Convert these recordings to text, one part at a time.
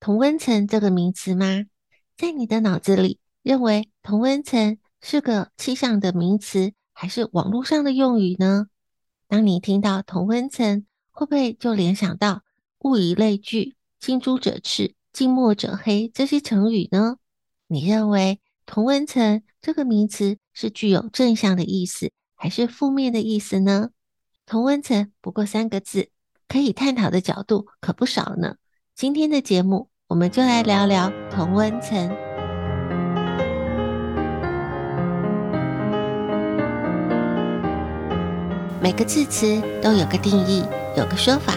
同温层这个名词吗？在你的脑子里，认为同温层是个气象的名词，还是网络上的用语呢？当你听到同温层，会不会就联想到物以类聚、近朱者赤、近墨者黑这些成语呢？你认为同温层这个名词是具有正向的意思，还是负面的意思呢？同温层不过三个字，可以探讨的角度可不少呢。今天的节目，我们就来聊聊同温层。每个字词都有个定义，有个说法，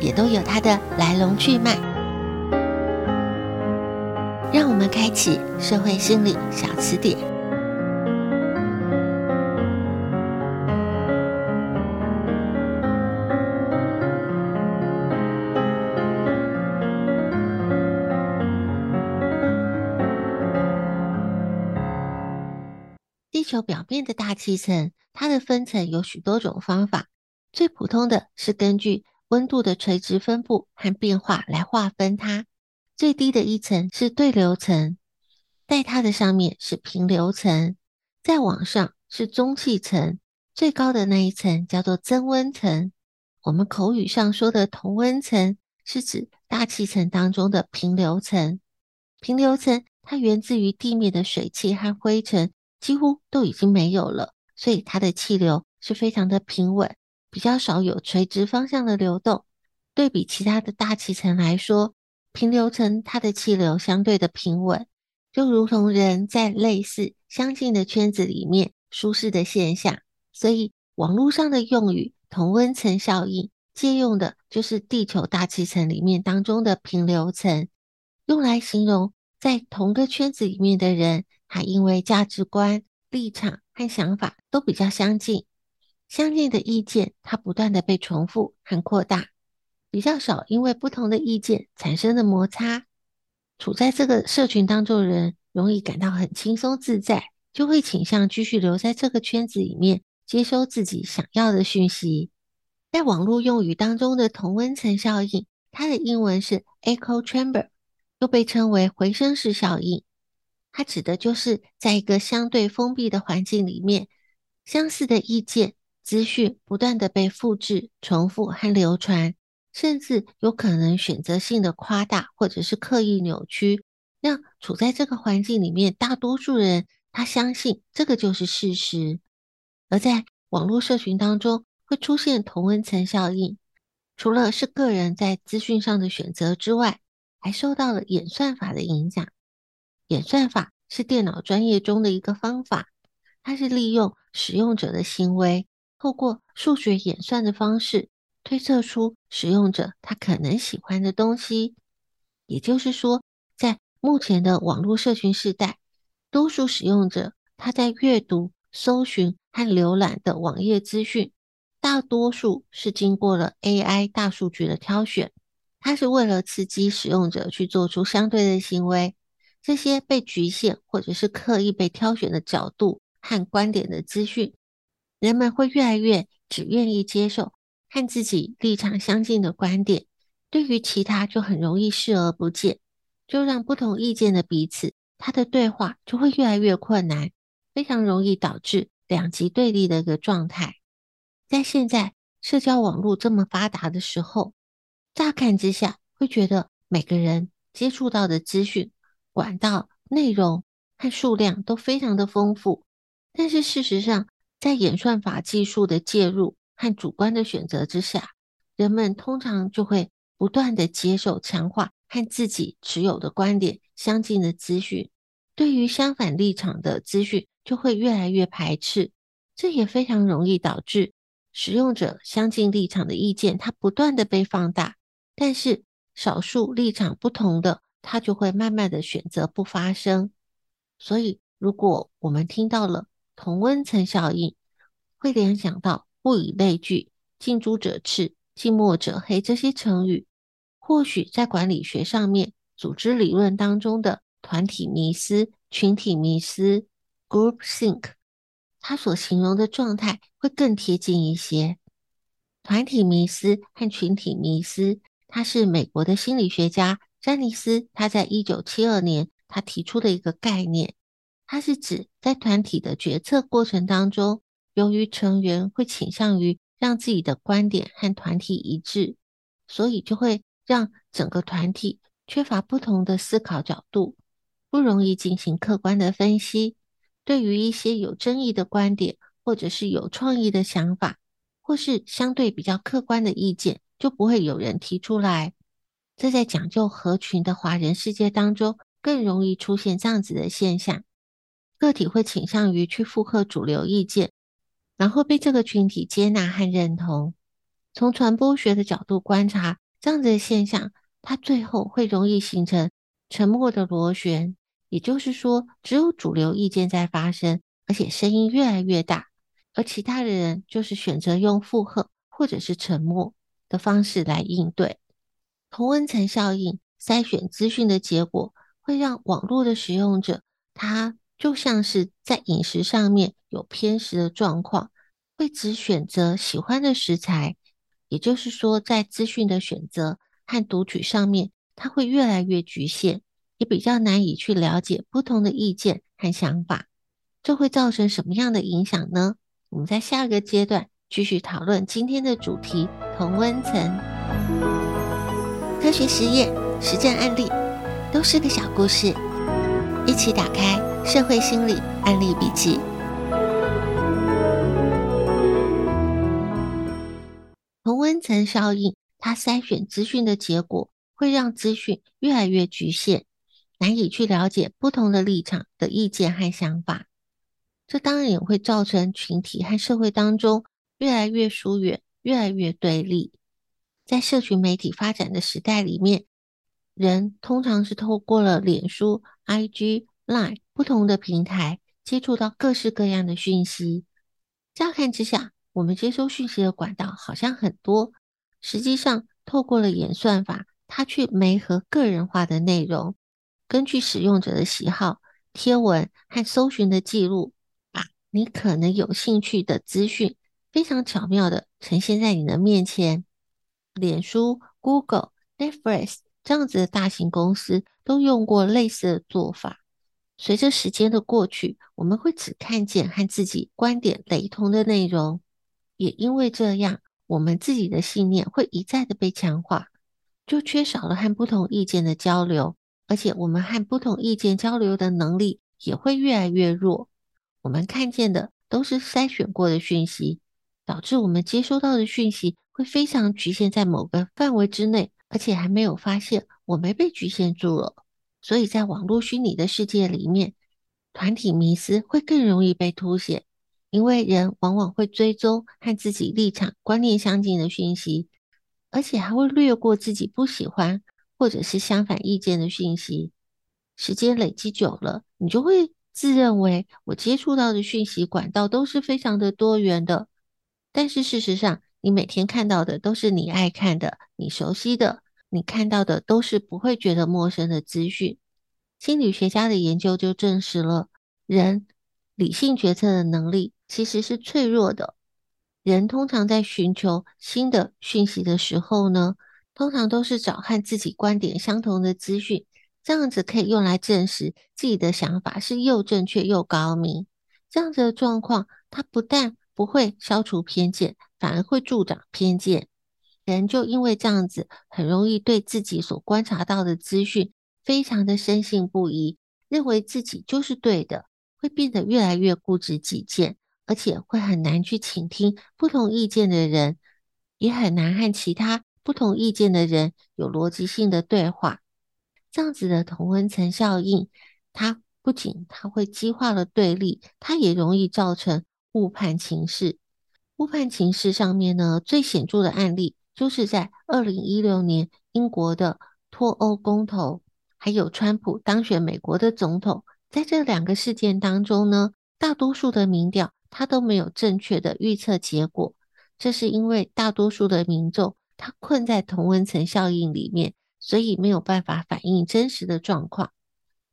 也都有它的来龙去脉。让我们开启社会心理小词典。球表面的大气层，它的分层有许多种方法。最普通的是根据温度的垂直分布和变化来划分它。最低的一层是对流层，在它的上面是平流层，再往上是中气层，最高的那一层叫做增温层。我们口语上说的同温层，是指大气层当中的平流层。平流层它源自于地面的水汽和灰尘。几乎都已经没有了，所以它的气流是非常的平稳，比较少有垂直方向的流动。对比其他的大气层来说，平流层它的气流相对的平稳，就如同人在类似相近的圈子里面舒适的现象。所以网络上的用语“同温层效应”借用的就是地球大气层里面当中的平流层，用来形容在同个圈子里面的人。还因为价值观、立场和想法都比较相近，相近的意见它不断的被重复和扩大，比较少因为不同的意见产生的摩擦。处在这个社群当中的人容易感到很轻松自在，就会倾向继续留在这个圈子里面，接收自己想要的讯息。在网络用语当中的同温层效应，它的英文是 echo chamber，又被称为回声式效应。它指的就是在一个相对封闭的环境里面，相似的意见、资讯不断的被复制、重复和流传，甚至有可能选择性的夸大或者是刻意扭曲，让处在这个环境里面大多数人他相信这个就是事实。而在网络社群当中会出现同温层效应，除了是个人在资讯上的选择之外，还受到了演算法的影响。演算法是电脑专业中的一个方法，它是利用使用者的行为，透过数学演算的方式推测出使用者他可能喜欢的东西。也就是说，在目前的网络社群时代，多数使用者他在阅读、搜寻和浏览的网页资讯，大多数是经过了 AI 大数据的挑选，它是为了刺激使用者去做出相对的行为。这些被局限或者是刻意被挑选的角度和观点的资讯，人们会越来越只愿意接受和自己立场相近的观点，对于其他就很容易视而不见，就让不同意见的彼此，他的对话就会越来越困难，非常容易导致两极对立的一个状态。在现在社交网络这么发达的时候，乍看之下会觉得每个人接触到的资讯。管道、内容和数量都非常的丰富，但是事实上，在演算法技术的介入和主观的选择之下，人们通常就会不断的接受强化和自己持有的观点相近的资讯，对于相反立场的资讯就会越来越排斥，这也非常容易导致使用者相近立场的意见它不断的被放大，但是少数立场不同的。他就会慢慢的选择不发声，所以如果我们听到了同温层效应，会联想到物以类聚、近朱者赤、近墨者黑这些成语，或许在管理学上面、组织理论当中的团体迷思、群体迷思 （groupthink），它所形容的状态会更贴近一些。团体迷思和群体迷思，它是美国的心理学家。詹尼斯他在一九七二年，他提出的一个概念，它是指在团体的决策过程当中，由于成员会倾向于让自己的观点和团体一致，所以就会让整个团体缺乏不同的思考角度，不容易进行客观的分析。对于一些有争议的观点，或者是有创意的想法，或是相对比较客观的意见，就不会有人提出来。这在讲究合群的华人世界当中，更容易出现这样子的现象。个体会倾向于去附和主流意见，然后被这个群体接纳和认同。从传播学的角度观察，这样子的现象，它最后会容易形成沉默的螺旋。也就是说，只有主流意见在发生，而且声音越来越大，而其他的人就是选择用附和或者是沉默的方式来应对。同温层效应筛选资讯的结果，会让网络的使用者，他就像是在饮食上面有偏食的状况，会只选择喜欢的食材。也就是说，在资讯的选择和读取上面，它会越来越局限，也比较难以去了解不同的意见和想法。这会造成什么样的影响呢？我们在下个阶段继续讨论今天的主题：同温层。科学实验、实战案例都是个小故事，一起打开《社会心理案例笔记》。同温层效应，它筛选资讯的结果，会让资讯越来越局限，难以去了解不同的立场的意见和想法。这当然也会造成群体和社会当中越来越疏远，越来越对立。在社群媒体发展的时代里面，人通常是透过了脸书、IG、Line 不同的平台接触到各式各样的讯息。乍看之下，我们接收讯息的管道好像很多，实际上透过了演算法，它去媒合个人化的内容，根据使用者的喜好、贴文和搜寻的记录，把你可能有兴趣的资讯非常巧妙地呈现在你的面前。脸书、Google、Netflix 这样子的大型公司都用过类似的做法。随着时间的过去，我们会只看见和自己观点雷同的内容，也因为这样，我们自己的信念会一再的被强化，就缺少了和不同意见的交流，而且我们和不同意见交流的能力也会越来越弱。我们看见的都是筛选过的讯息，导致我们接收到的讯息。会非常局限在某个范围之内，而且还没有发现我没被局限住了。所以在网络虚拟的世界里面，团体迷思会更容易被凸显，因为人往往会追踪和自己立场观念相近的讯息，而且还会略过自己不喜欢或者是相反意见的讯息。时间累积久了，你就会自认为我接触到的讯息管道都是非常的多元的，但是事实上，你每天看到的都是你爱看的、你熟悉的，你看到的都是不会觉得陌生的资讯。心理学家的研究就证实了，人理性决策的能力其实是脆弱的。人通常在寻求新的讯息的时候呢，通常都是找和自己观点相同的资讯，这样子可以用来证实自己的想法是又正确又高明。这样子的状况，它不但不会消除偏见，反而会助长偏见。人就因为这样子，很容易对自己所观察到的资讯非常的深信不疑，认为自己就是对的，会变得越来越固执己见，而且会很难去倾听不同意见的人，也很难和其他不同意见的人有逻辑性的对话。这样子的同温层效应，它不仅它会激化了对立，它也容易造成误判情势。误判情势上面呢，最显著的案例。就是在二零一六年英国的脱欧公投，还有川普当选美国的总统，在这两个事件当中呢，大多数的民调他都没有正确的预测结果。这是因为大多数的民众他困在同温层效应里面，所以没有办法反映真实的状况。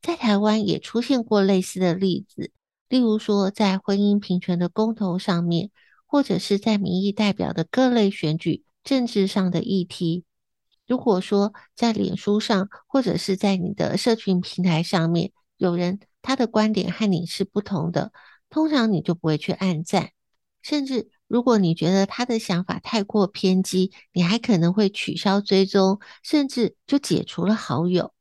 在台湾也出现过类似的例子，例如说在婚姻平权的公投上面，或者是在民意代表的各类选举。政治上的议题，如果说在脸书上或者是在你的社群平台上面，有人他的观点和你是不同的，通常你就不会去按赞，甚至如果你觉得他的想法太过偏激，你还可能会取消追踪，甚至就解除了好友。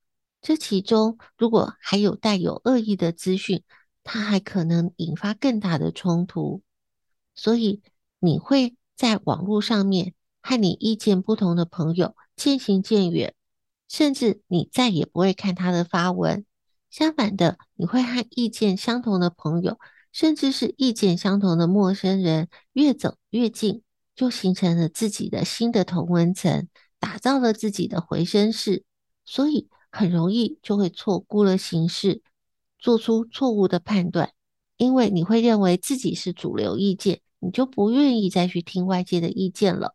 这其中如果还有带有恶意的资讯，它还可能引发更大的冲突。所以你会在网络上面。和你意见不同的朋友渐行渐远，甚至你再也不会看他的发文。相反的，你会和意见相同的朋友，甚至是意见相同的陌生人越走越近，就形成了自己的新的同温层，打造了自己的回声室。所以很容易就会错估了形势，做出错误的判断，因为你会认为自己是主流意见，你就不愿意再去听外界的意见了。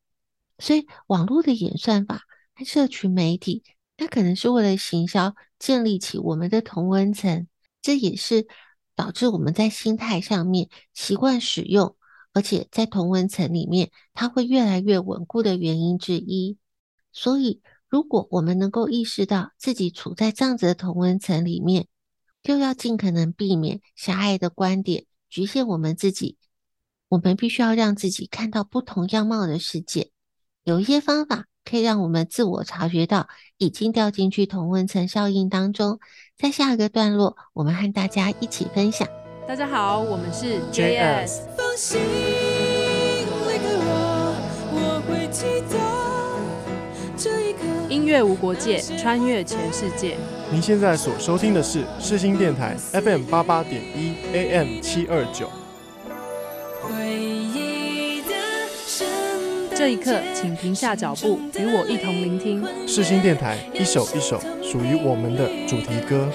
所以，网络的演算法和社群媒体，它可能是为了行销，建立起我们的同温层，这也是导致我们在心态上面习惯使用，而且在同温层里面，它会越来越稳固的原因之一。所以，如果我们能够意识到自己处在这样子的同温层里面，就要尽可能避免狭隘的观点局限我们自己。我们必须要让自己看到不同样貌的世界。有一些方法可以让我们自我察觉到已经掉进去同温层效应当中。在下一个段落，我们和大家一起分享。大家好，我们是 JS。音乐无国界，穿越全世界。您现在所收听的是世新电台 FM 八八点一 AM 七二九。这一刻，请停下脚步，与我一同聆听世新电台一首一首属于我们的主题歌。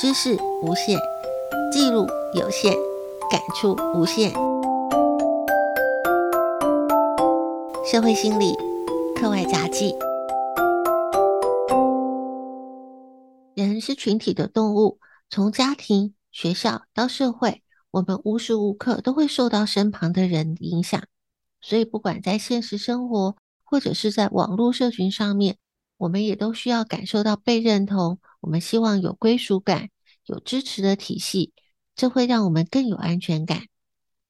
知识无限，记录有限，感触无限。社会心理课外杂记：人是群体的动物，从家庭、学校到社会，我们无时无刻都会受到身旁的人影响。所以，不管在现实生活，或者是在网络社群上面，我们也都需要感受到被认同。我们希望有归属感，有支持的体系，这会让我们更有安全感。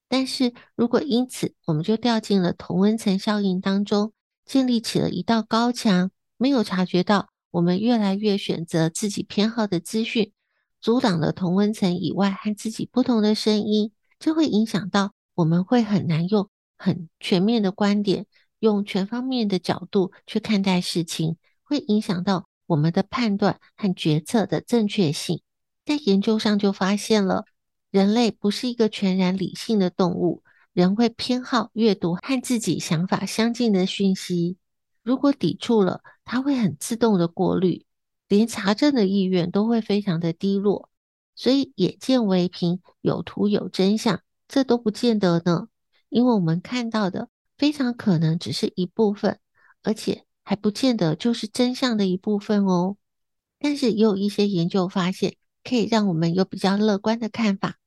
但是如果因此我们就掉进了同温层效应当中，建立起了一道高墙，没有察觉到我们越来越选择自己偏好的资讯，阻挡了同温层以外和自己不同的声音，这会影响到我们会很难用很全面的观点，用全方面的角度去看待事情，会影响到。我们的判断和决策的正确性，在研究上就发现了，人类不是一个全然理性的动物，人会偏好阅读和自己想法相近的讯息。如果抵触了，他会很自动的过滤，连查证的意愿都会非常的低落。所以眼见为凭，有图有真相，这都不见得呢。因为我们看到的非常可能只是一部分，而且还不见得就是真相的一部分哦。但是也有一些研究发现，可以让我们有比较乐观的看法。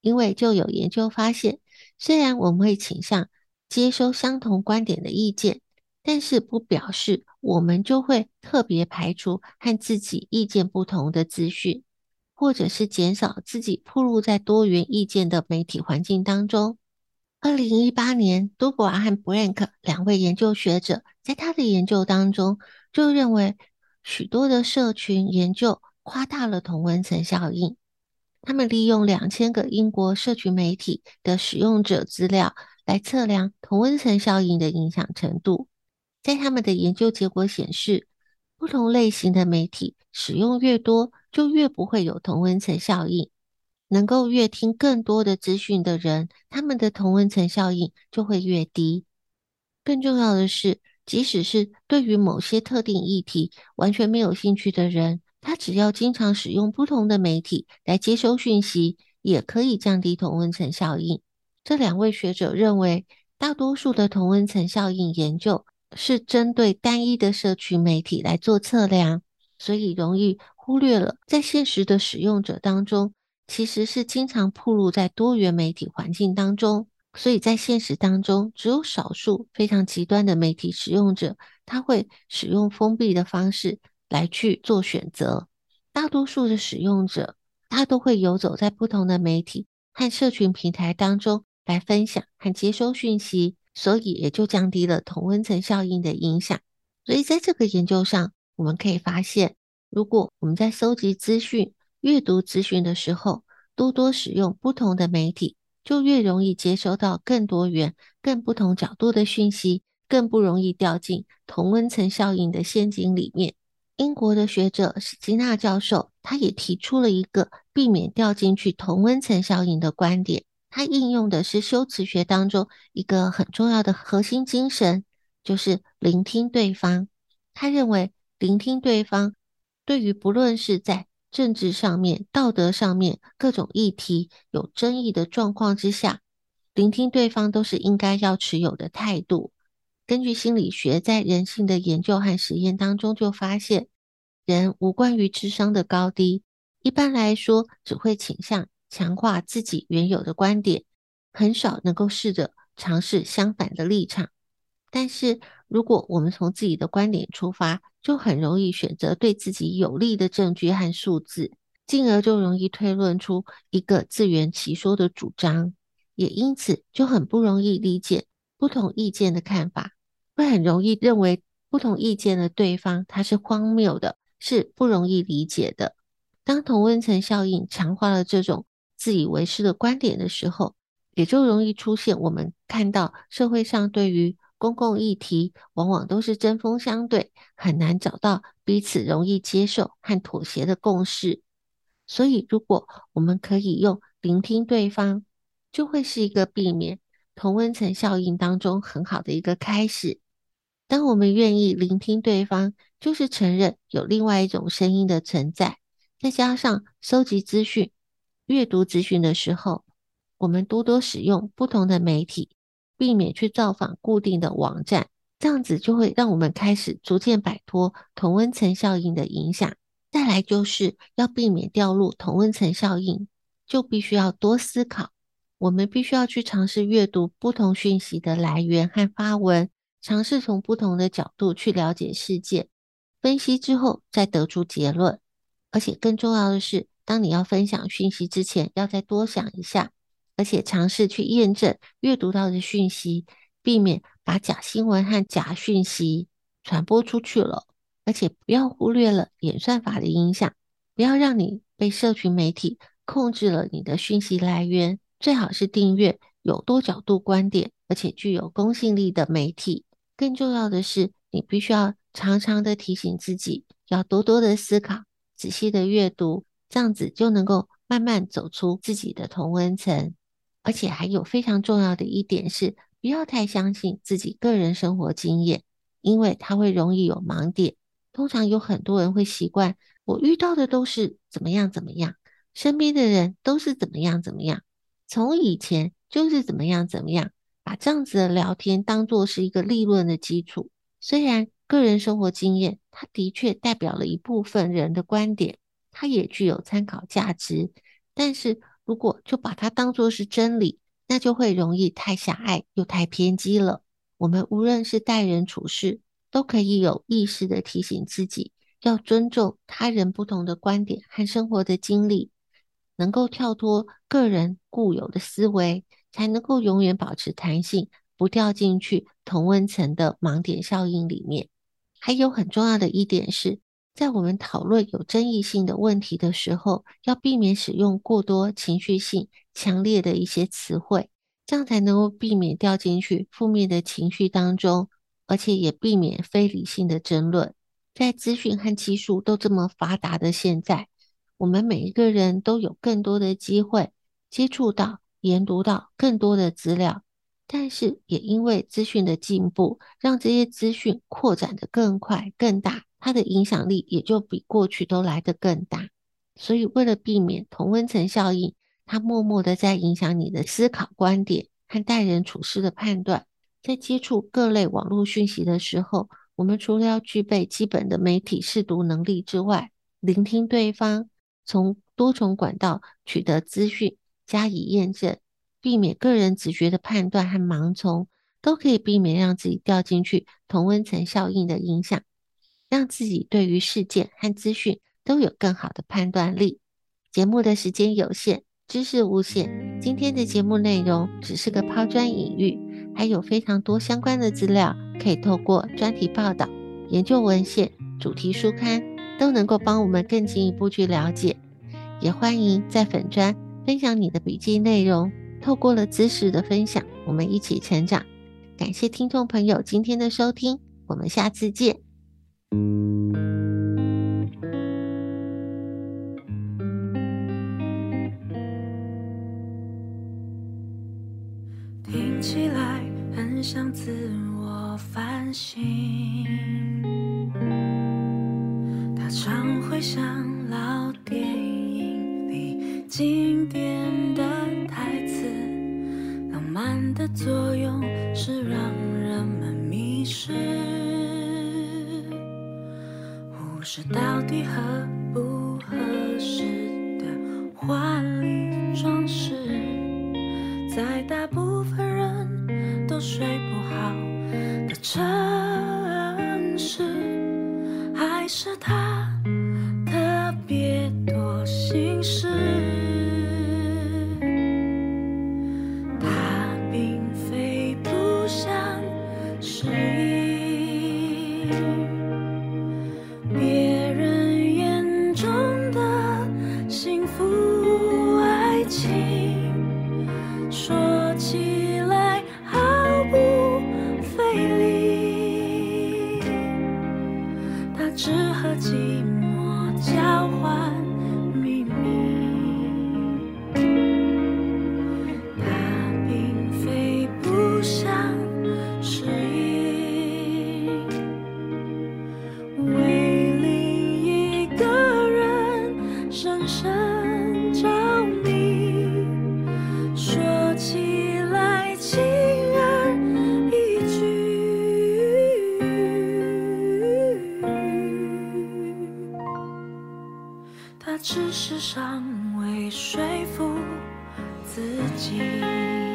因为就有研究发现，虽然我们会倾向接收相同观点的意见。但是不表示我们就会特别排除和自己意见不同的资讯，或者是减少自己暴露在多元意见的媒体环境当中。二零一八年，杜博尔和布兰克两位研究学者在他的研究当中就认为，许多的社群研究夸大了同温层效应。他们利用两千个英国社群媒体的使用者资料来测量同温层效应的影响程度。在他们的研究结果显示，不同类型的媒体使用越多，就越不会有同温层效应。能够越听更多的资讯的人，他们的同温层效应就会越低。更重要的是，即使是对于某些特定议题完全没有兴趣的人，他只要经常使用不同的媒体来接收讯息，也可以降低同温层效应。这两位学者认为，大多数的同温层效应研究，是针对单一的社群媒体来做测量，所以容易忽略了在现实的使用者当中，其实是经常暴露在多元媒体环境当中。所以在现实当中，只有少数非常极端的媒体使用者，他会使用封闭的方式来去做选择。大多数的使用者，他都会游走在不同的媒体和社群平台当中来分享和接收讯息。所以也就降低了同温层效应的影响。所以在这个研究上，我们可以发现，如果我们在搜集资讯、阅读资讯的时候，多多使用不同的媒体，就越容易接收到更多元、更不同角度的讯息，更不容易掉进同温层效应的陷阱里面。英国的学者史基纳教授，他也提出了一个避免掉进去同温层效应的观点。他应用的是修辞学当中一个很重要的核心精神，就是聆听对方。他认为，聆听对方对于不论是在政治上面、道德上面各种议题有争议的状况之下，聆听对方都是应该要持有的态度。根据心理学在人性的研究和实验当中就发现，人无关于智商的高低，一般来说只会倾向。强化自己原有的观点，很少能够试着尝试相反的立场。但是，如果我们从自己的观点出发，就很容易选择对自己有利的证据和数字，进而就容易推论出一个自圆其说的主张，也因此就很不容易理解不同意见的看法，会很容易认为不同意见的对方他是荒谬的，是不容易理解的。当同温层效应强化了这种。自以为是的观点的时候，也就容易出现我们看到社会上对于公共议题往往都是针锋相对，很难找到彼此容易接受和妥协的共识。所以，如果我们可以用聆听对方，就会是一个避免同温层效应当中很好的一个开始。当我们愿意聆听对方，就是承认有另外一种声音的存在，再加上搜集资讯。阅读资讯的时候，我们多多使用不同的媒体，避免去造访固定的网站，这样子就会让我们开始逐渐摆脱同温层效应的影响。再来就是要避免掉入同温层效应，就必须要多思考。我们必须要去尝试阅读不同讯息的来源和发文，尝试从不同的角度去了解事件，分析之后再得出结论。而且更重要的是，当你要分享讯息之前，要再多想一下，而且尝试去验证阅读到的讯息，避免把假新闻和假讯息传播出去了。而且不要忽略了演算法的影响，不要让你被社群媒体控制了你的讯息来源。最好是订阅有多角度观点，而且具有公信力的媒体。更重要的是，你必须要常常的提醒自己，要多多的思考，仔细的阅读。这样子就能够慢慢走出自己的同温层，而且还有非常重要的一点是，不要太相信自己个人生活经验，因为它会容易有盲点。通常有很多人会习惯，我遇到的都是怎么样怎么样，身边的人都是怎么样怎么样，从以前就是怎么样怎么样，把这样子的聊天当作是一个立论的基础。虽然个人生活经验，它的确代表了一部分人的观点，它也具有参考价值，但是，如果就把它当作是真理，那就会容易太狭隘又太偏激了。我们无论是待人处事，都可以有意识地提醒自己，要尊重他人不同的观点和生活的经历，能够跳脱个人固有的思维，才能够永远保持弹性，不掉进去同温层的盲点效应里面。还有很重要的一点是，在我们讨论有争议性的问题的时候，要避免使用过多情绪性强烈的一些词汇，这样才能够避免掉进去负面的情绪当中，而且也避免非理性的争论。在资讯和技术都这么发达的现在，我们每一个人都有更多的机会接触到、研读到更多的资料，但是也因为资讯的进步，让这些资讯扩展得更快、更大。它的影响力也就比过去都来得更大，所以为了避免同温层效应，它默默的在影响你的思考观点和待人处事的判断。在接触各类网络讯息的时候，我们除了要具备基本的媒体试读能力之外，聆听对方，从多重管道取得资讯加以验证，避免个人直觉的判断和盲从，都可以避免让自己掉进去同温层效应的影响。让自己对于事件和资讯都有更好的判断力。节目的时间有限，知识无限。今天的节目内容只是个抛砖引玉，还有非常多相关的资料可以透过专题报道、研究文献、主题书刊都能够帮我们更进一步去了解。也欢迎在粉专分享你的笔记内容，透过了知识的分享，我们一起成长。感谢听众朋友今天的收听，我们下次见。听心事？只是尚未说服自己。